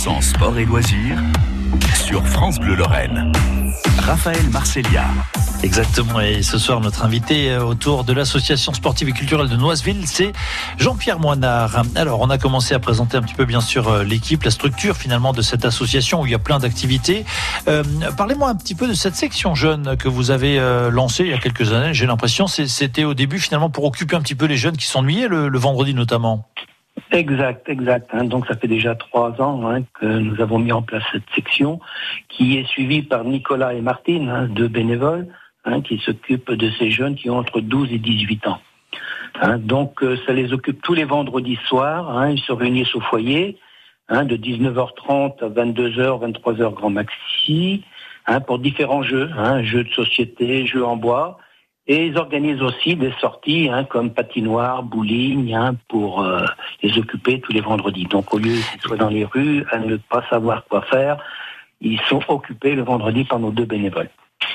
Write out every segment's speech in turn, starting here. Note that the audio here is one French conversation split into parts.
100% sport et loisirs sur France Bleu Lorraine. Raphaël Marcellia. Exactement. Et ce soir, notre invité autour de l'association sportive et culturelle de Noiseville, c'est Jean-Pierre Moinard. Alors, on a commencé à présenter un petit peu, bien sûr, euh, l'équipe, la structure finalement de cette association où il y a plein d'activités. Euh, Parlez-moi un petit peu de cette section jeune que vous avez euh, lancée il y a quelques années. J'ai l'impression c'était au début finalement pour occuper un petit peu les jeunes qui s'ennuyaient le vendredi notamment. Exact, exact. Hein. Donc ça fait déjà trois ans hein, que nous avons mis en place cette section qui est suivie par Nicolas et Martine, hein, deux bénévoles, qui s'occupent de ces jeunes qui ont entre 12 et 18 ans. Donc euh, ça les occupe tous les vendredis soirs. Ils se réunissent au foyer de 19h30 à 22h, 23h grand maxi pour différents jeux, jeux de société, jeux en bois. Et ils organisent aussi des sorties hein, comme patinoire, bowling, hein, pour euh, les occuper tous les vendredis. Donc au lieu qu'ils soient dans les rues à ne pas savoir quoi faire, ils sont occupés le vendredi par nos deux bénévoles.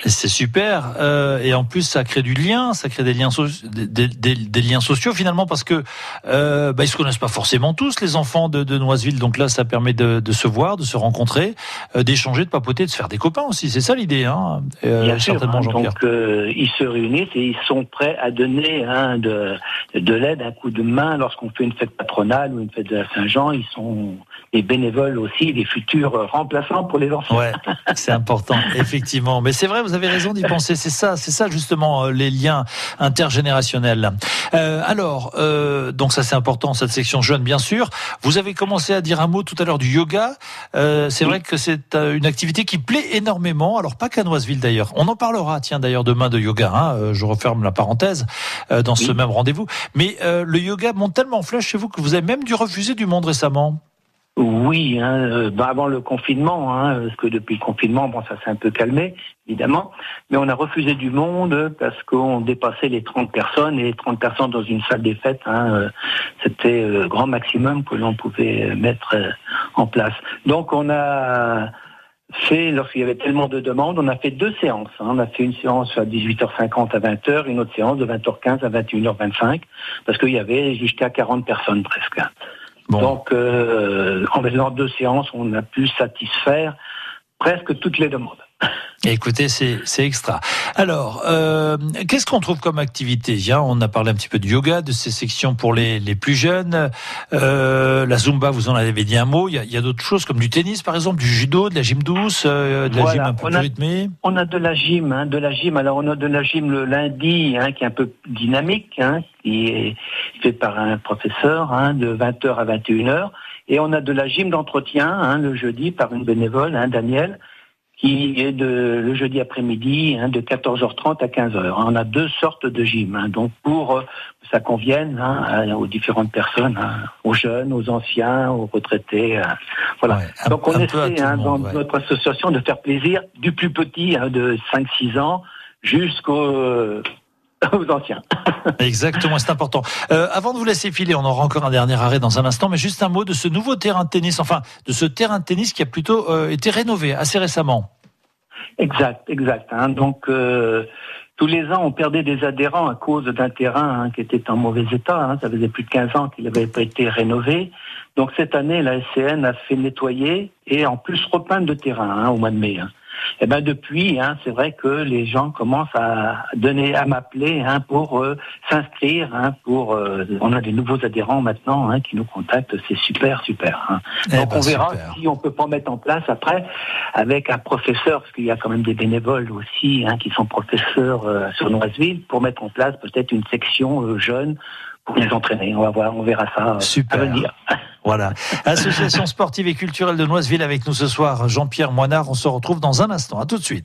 C'est super euh, et en plus ça crée du lien, ça crée des liens, so des, des, des, liens sociaux finalement parce que euh, bah, ils se connaissent pas forcément tous les enfants de, de Noiseville, donc là ça permet de, de se voir, de se rencontrer, euh, d'échanger, de papoter, de se faire des copains aussi. C'est ça l'idée, hein euh, certainement hein, Donc ils se réunissent et ils sont prêts à donner hein, de, de l'aide, un coup de main lorsqu'on fait une fête patronale ou une fête de la Saint-Jean. Ils sont les bénévoles aussi, les futurs remplaçants pour les enfants. Ouais, c'est important, effectivement. Mais c'est vrai, vous avez raison d'y penser. C'est ça, c'est ça justement euh, les liens intergénérationnels. Euh, alors, euh, donc ça c'est important cette section jeune, bien sûr. Vous avez commencé à dire un mot tout à l'heure du yoga. Euh, c'est oui. vrai que c'est une activité qui plaît énormément. Alors pas qu'à Noiseville d'ailleurs. On en parlera, tiens d'ailleurs demain de yoga. Hein. Je referme la parenthèse dans oui. ce même rendez-vous. Mais le yoga monte tellement en flèche chez vous que vous avez même dû refuser du monde récemment. Oui, hein, euh, bah avant le confinement, hein, parce que depuis le confinement, bon, ça s'est un peu calmé, évidemment, mais on a refusé du monde parce qu'on dépassait les 30 personnes et 30 personnes dans une salle des fêtes, hein, euh, c'était le grand maximum que l'on pouvait mettre euh, en place. Donc on a fait, lorsqu'il y avait tellement de demandes, on a fait deux séances. Hein. On a fait une séance à 18h50 à 20h, une autre séance de 20h15 à 21h25, parce qu'il y avait jusqu'à 40 personnes presque. Donc, euh, en faisant deux séances, on a pu satisfaire presque toutes les demandes. Écoutez, c'est extra. Alors, euh, qu'est-ce qu'on trouve comme activité On a parlé un petit peu de yoga, de ces sections pour les, les plus jeunes. Euh, la zumba, vous en avez dit un mot. Il y a, a d'autres choses comme du tennis, par exemple, du judo, de la gym douce, euh, de la voilà. gym un peu on plus a, rythmée. On a de la gym, hein, de la gym. Alors, on a de la gym le lundi, hein, qui est un peu dynamique, hein, qui est fait par un professeur hein, de 20h à 21h. Et on a de la gym d'entretien hein, le jeudi par une bénévole, hein, Daniel, qui est de, le jeudi après-midi hein, de 14h30 à 15h. On a deux sortes de gym, hein, donc pour euh, que ça convienne hein, aux différentes personnes, hein, aux jeunes, aux anciens, aux retraités. Hein. voilà. Ouais, un, donc on essaie hein, dans ouais. notre association de faire plaisir du plus petit hein, de 5-6 ans jusqu'au aux anciens. Exactement, c'est important. Euh, avant de vous laisser filer, on aura encore un dernier arrêt dans un instant, mais juste un mot de ce nouveau terrain de tennis, enfin de ce terrain de tennis qui a plutôt euh, été rénové assez récemment. Exact, exact. Hein. Donc euh, tous les ans, on perdait des adhérents à cause d'un terrain hein, qui était en mauvais état. Hein. Ça faisait plus de 15 ans qu'il n'avait pas été rénové. Donc cette année, la SCN a fait nettoyer et en plus repeindre le terrain au mois de mai. Et ben depuis, hein, c'est vrai que les gens commencent à donner, à m'appeler hein, pour euh, s'inscrire. Hein, pour, euh, on a des nouveaux adhérents maintenant hein, qui nous contactent. C'est super, super. Hein. Eh Donc ben, on verra super. si on peut pas mettre en place après avec un professeur, parce qu'il y a quand même des bénévoles aussi hein, qui sont professeurs euh, sur Noiseville, pour mettre en place peut-être une section euh, jeune pour les entraîner. On va voir, on verra ça Super. à venir. Voilà. Association sportive et culturelle de Noiseville avec nous ce soir, Jean-Pierre Moinard. On se retrouve dans un instant. À tout de suite.